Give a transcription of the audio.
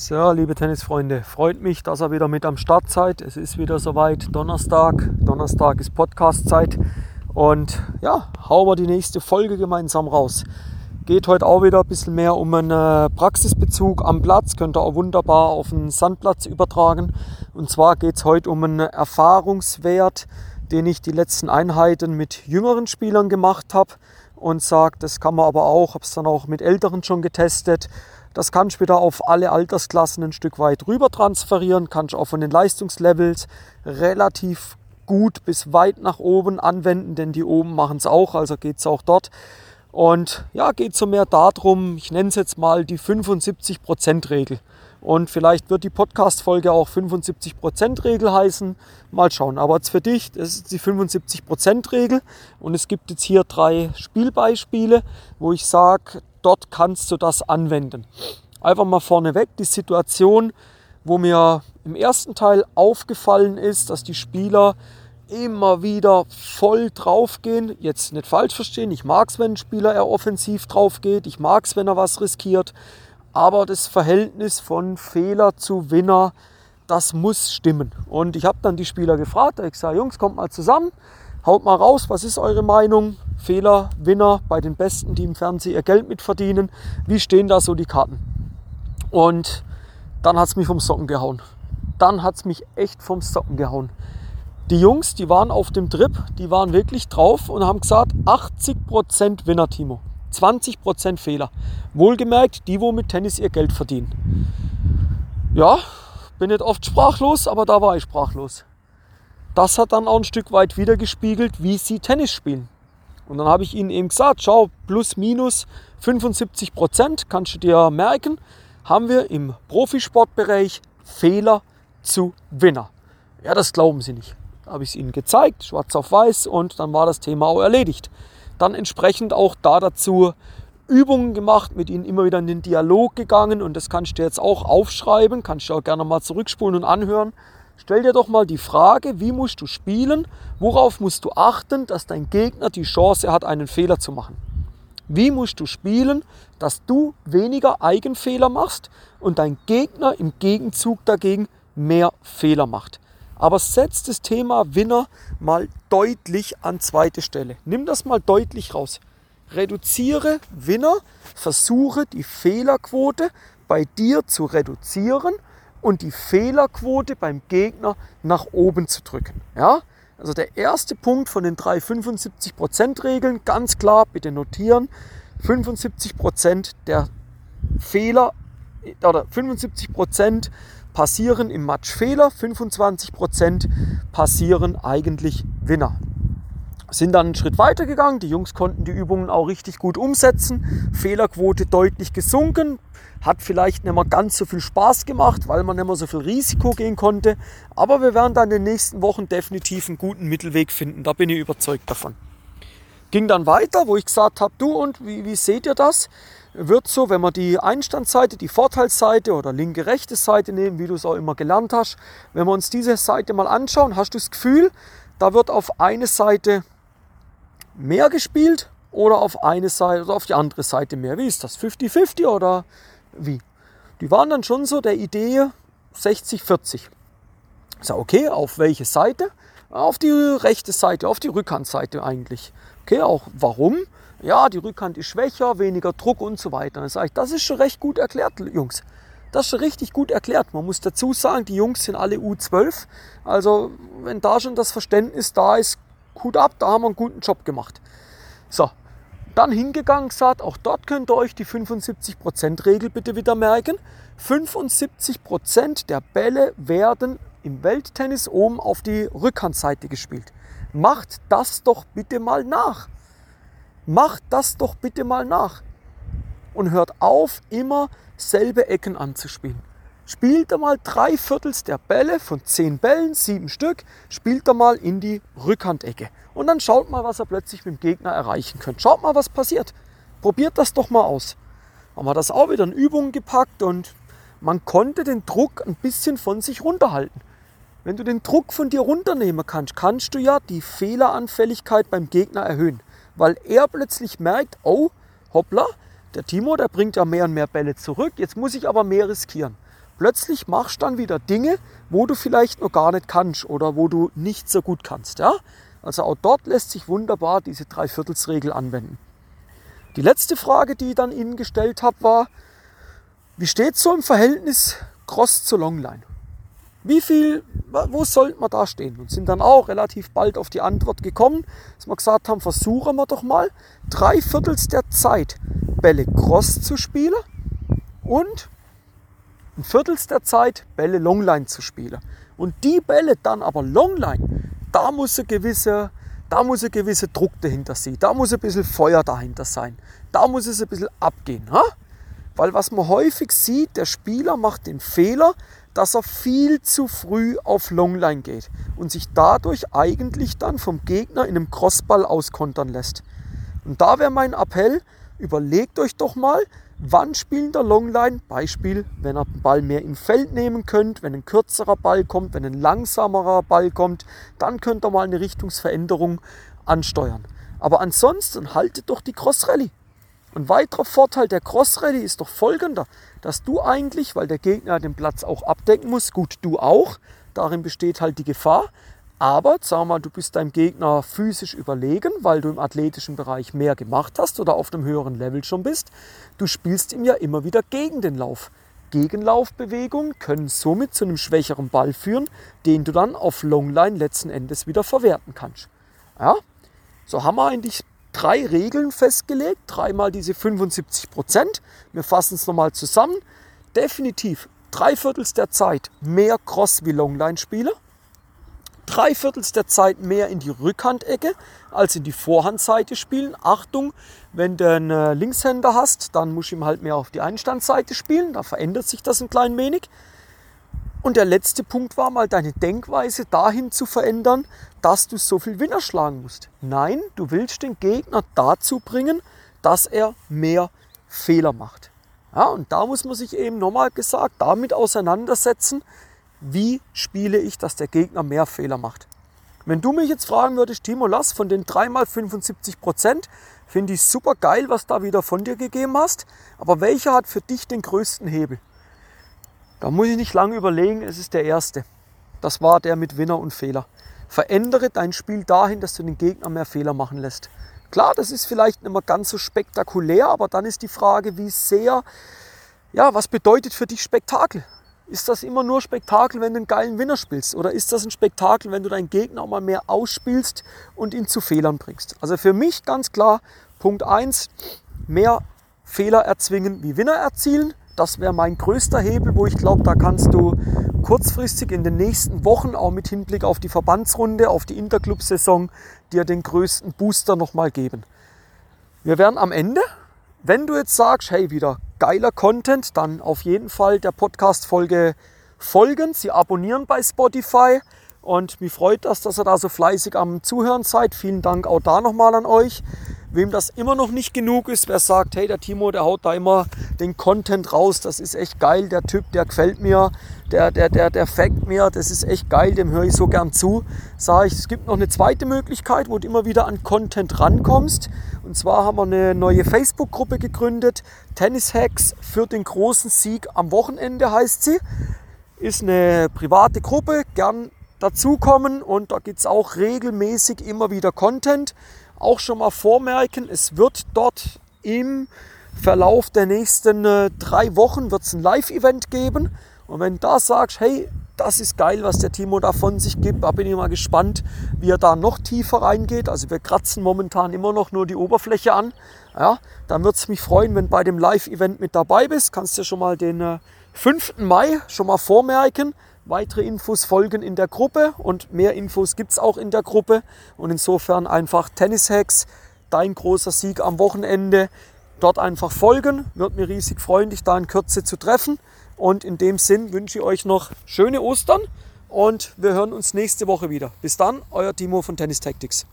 So, liebe Tennisfreunde, freut mich, dass ihr wieder mit am Start seid. Es ist wieder soweit, Donnerstag. Donnerstag ist Podcast-Zeit. Und ja, hauen wir die nächste Folge gemeinsam raus. Geht heute auch wieder ein bisschen mehr um einen äh, Praxisbezug am Platz. Könnt ihr auch wunderbar auf den Sandplatz übertragen. Und zwar geht es heute um einen Erfahrungswert, den ich die letzten Einheiten mit jüngeren Spielern gemacht habe. Und sagt, das kann man aber auch, habe es dann auch mit älteren schon getestet das kannst du wieder auf alle Altersklassen ein Stück weit rüber transferieren, kannst auch von den Leistungslevels relativ gut bis weit nach oben anwenden, denn die oben machen es auch, also geht es auch dort. Und ja, geht so mehr darum, ich nenne es jetzt mal die 75%-Regel. Und vielleicht wird die Podcast-Folge auch 75%-Regel heißen. Mal schauen. Aber jetzt für dich, das ist die 75%-Regel. Und es gibt jetzt hier drei Spielbeispiele, wo ich sage, dort kannst du das anwenden. Einfach mal vorneweg die Situation, wo mir im ersten Teil aufgefallen ist, dass die Spieler immer wieder voll draufgehen. Jetzt nicht falsch verstehen, ich mag es, wenn ein Spieler eher offensiv drauf geht, ich mag es, wenn er was riskiert, aber das Verhältnis von Fehler zu Winner, das muss stimmen. Und ich habe dann die Spieler gefragt, ich sage, Jungs, kommt mal zusammen, haut mal raus, was ist eure Meinung? Fehler, Winner bei den Besten, die im Fernsehen ihr Geld mitverdienen. Wie stehen da so die Karten? Und dann hat es mich vom Socken gehauen. Dann hat es mich echt vom Socken gehauen. Die Jungs, die waren auf dem Trip, die waren wirklich drauf und haben gesagt, 80% Winner, Timo. 20% Fehler. Wohlgemerkt, die, wo mit Tennis ihr Geld verdienen. Ja, bin nicht oft sprachlos, aber da war ich sprachlos. Das hat dann auch ein Stück weit wiedergespiegelt, wie sie Tennis spielen. Und dann habe ich ihnen eben gesagt, schau, plus minus 75 Prozent, kannst du dir merken, haben wir im Profisportbereich Fehler zu Winner. Ja, das glauben sie nicht. Da habe ich es ihnen gezeigt, schwarz auf weiß, und dann war das Thema auch erledigt. Dann entsprechend auch da dazu Übungen gemacht, mit ihnen immer wieder in den Dialog gegangen und das kannst du jetzt auch aufschreiben, kannst du auch gerne mal zurückspulen und anhören. Stell dir doch mal die Frage, wie musst du spielen, worauf musst du achten, dass dein Gegner die Chance hat, einen Fehler zu machen. Wie musst du spielen, dass du weniger Eigenfehler machst und dein Gegner im Gegenzug dagegen mehr Fehler macht. Aber setz das Thema Winner mal deutlich an zweite Stelle. Nimm das mal deutlich raus. Reduziere Winner, versuche die Fehlerquote bei dir zu reduzieren und die Fehlerquote beim Gegner nach oben zu drücken. Ja? Also der erste Punkt von den drei 75%-Regeln, ganz klar, bitte notieren, 75% der Fehler oder 75% passieren im Match Fehler, 25% passieren eigentlich Winner sind dann einen Schritt weiter gegangen. Die Jungs konnten die Übungen auch richtig gut umsetzen. Fehlerquote deutlich gesunken. Hat vielleicht nicht mehr ganz so viel Spaß gemacht, weil man nicht mehr so viel Risiko gehen konnte. Aber wir werden dann in den nächsten Wochen definitiv einen guten Mittelweg finden. Da bin ich überzeugt davon. Ging dann weiter, wo ich gesagt habe, du und wie, wie seht ihr das? Wird so, wenn wir die Einstandsseite, die Vorteilsseite oder linke rechte Seite nehmen, wie du es auch immer gelernt hast, wenn wir uns diese Seite mal anschauen, hast du das Gefühl, da wird auf eine Seite mehr gespielt oder auf eine Seite oder auf die andere Seite mehr? Wie ist das? 50-50 oder wie? Die waren dann schon so der Idee 60-40. So, okay, auf welche Seite? Auf die rechte Seite, auf die Rückhandseite eigentlich. Okay, auch warum? Ja, die Rückhand ist schwächer, weniger Druck und so weiter. Dann sage ich, das ist schon recht gut erklärt, Jungs. Das ist schon richtig gut erklärt. Man muss dazu sagen, die Jungs sind alle U12. Also, wenn da schon das Verständnis da ist, Hut ab, da haben wir einen guten Job gemacht. So, dann hingegangen gesagt, auch dort könnt ihr euch die 75%-Regel bitte wieder merken. 75% der Bälle werden im Welttennis oben auf die Rückhandseite gespielt. Macht das doch bitte mal nach. Macht das doch bitte mal nach. Und hört auf, immer selbe Ecken anzuspielen. Spielt er mal drei Viertels der Bälle von zehn Bällen, sieben Stück, spielt er mal in die Rückhandecke. Und dann schaut mal, was er plötzlich mit dem Gegner erreichen könnte. Schaut mal, was passiert. Probiert das doch mal aus. Haben wir das auch wieder in Übungen gepackt und man konnte den Druck ein bisschen von sich runterhalten. Wenn du den Druck von dir runternehmen kannst, kannst du ja die Fehleranfälligkeit beim Gegner erhöhen. Weil er plötzlich merkt, oh, hoppla, der Timo, der bringt ja mehr und mehr Bälle zurück, jetzt muss ich aber mehr riskieren. Plötzlich machst du dann wieder Dinge, wo du vielleicht noch gar nicht kannst oder wo du nicht so gut kannst. Ja? Also auch dort lässt sich wunderbar diese Dreiviertelsregel anwenden. Die letzte Frage, die ich dann Ihnen gestellt habe, war, wie steht so im Verhältnis Cross zu Longline? Wie viel, wo sollten wir da stehen? Und sind dann auch relativ bald auf die Antwort gekommen, dass wir gesagt haben, versuchen wir doch mal drei Viertels der Zeit Bälle Cross zu spielen und ein Viertels der Zeit Bälle Longline zu spielen. Und die Bälle dann aber Longline, da muss ein gewisser, da Druck dahinter sein, da muss ein bisschen Feuer dahinter sein, da muss es ein bisschen abgehen. Ha? Weil was man häufig sieht, der Spieler macht den Fehler, dass er viel zu früh auf Longline geht und sich dadurch eigentlich dann vom Gegner in einem Crossball auskontern lässt. Und da wäre mein Appell, überlegt euch doch mal, wann spielen der Longline, Beispiel, wenn ihr den Ball mehr im Feld nehmen könnt, wenn ein kürzerer Ball kommt, wenn ein langsamerer Ball kommt, dann könnt ihr mal eine Richtungsveränderung ansteuern. Aber ansonsten haltet doch die Cross Rally. Ein weiterer Vorteil der Cross Rally ist doch folgender, dass du eigentlich, weil der Gegner den Platz auch abdecken muss, gut, du auch, darin besteht halt die Gefahr, aber sag mal, du bist deinem Gegner physisch überlegen, weil du im athletischen Bereich mehr gemacht hast oder auf einem höheren Level schon bist. Du spielst ihm ja immer wieder gegen den Lauf. Gegenlaufbewegungen können somit zu einem schwächeren Ball führen, den du dann auf Longline letzten Endes wieder verwerten kannst. Ja? So haben wir eigentlich drei Regeln festgelegt, dreimal diese 75 Prozent. Wir fassen es nochmal zusammen. Definitiv drei Viertels der Zeit mehr Cross- wie Longline-Spieler drei Viertels der Zeit mehr in die Rückhandecke als in die Vorhandseite spielen. Achtung, wenn du einen äh, Linkshänder hast, dann musst du ihm halt mehr auf die Einstandsseite spielen. Da verändert sich das ein klein wenig. Und der letzte Punkt war mal deine Denkweise dahin zu verändern, dass du so viel Winner schlagen musst. Nein, du willst den Gegner dazu bringen, dass er mehr Fehler macht. Ja, und da muss man sich eben nochmal gesagt damit auseinandersetzen, wie spiele ich, dass der Gegner mehr Fehler macht. Wenn du mich jetzt fragen würdest, Timo, lass von den 3 x 75 Prozent, finde ich super geil, was da wieder von dir gegeben hast, aber welcher hat für dich den größten Hebel? Da muss ich nicht lange überlegen, es ist der erste. Das war der mit Winner und Fehler. Verändere dein Spiel dahin, dass du den Gegner mehr Fehler machen lässt. Klar, das ist vielleicht nicht mehr ganz so spektakulär, aber dann ist die Frage, wie sehr, ja, was bedeutet für dich Spektakel? Ist das immer nur Spektakel, wenn du einen geilen Winner spielst? Oder ist das ein Spektakel, wenn du deinen Gegner auch mal mehr ausspielst und ihn zu Fehlern bringst? Also für mich ganz klar, Punkt 1, mehr Fehler erzwingen wie Winner erzielen. Das wäre mein größter Hebel, wo ich glaube, da kannst du kurzfristig in den nächsten Wochen, auch mit Hinblick auf die Verbandsrunde, auf die Interclub-Saison, dir den größten Booster nochmal geben. Wir werden am Ende, wenn du jetzt sagst, hey, wieder geiler Content, dann auf jeden Fall der Podcast-Folge folgen, sie abonnieren bei Spotify und mich freut das, dass ihr da so fleißig am Zuhören seid. Vielen Dank auch da nochmal an euch. Wem das immer noch nicht genug ist, wer sagt, hey, der Timo, der haut da immer den Content raus, das ist echt geil, der Typ, der gefällt mir, der, der, der, der fängt mir, das ist echt geil, dem höre ich so gern zu. Sage ich, es gibt noch eine zweite Möglichkeit, wo du immer wieder an Content rankommst. Und zwar haben wir eine neue Facebook-Gruppe gegründet, Tennis Hacks für den großen Sieg am Wochenende heißt sie. Ist eine private Gruppe, gern dazukommen. Und da gibt es auch regelmäßig immer wieder Content. Auch schon mal vormerken, es wird dort im Verlauf der nächsten äh, drei Wochen wird's ein Live-Event geben. Und wenn du da sagst, hey, das ist geil, was der Timo da von sich gibt, da bin ich mal gespannt, wie er da noch tiefer reingeht. Also wir kratzen momentan immer noch nur die Oberfläche an. Ja, dann würde es mich freuen, wenn du bei dem Live-Event mit dabei bist. Kannst du schon mal den äh, 5. Mai schon mal vormerken. Weitere Infos folgen in der Gruppe und mehr Infos gibt es auch in der Gruppe. Und insofern einfach Tennis Hacks, dein großer Sieg am Wochenende. Dort einfach folgen. Wird mir riesig freuen, dich da in Kürze zu treffen. Und in dem Sinn wünsche ich euch noch schöne Ostern und wir hören uns nächste Woche wieder. Bis dann, euer Timo von Tennis Tactics.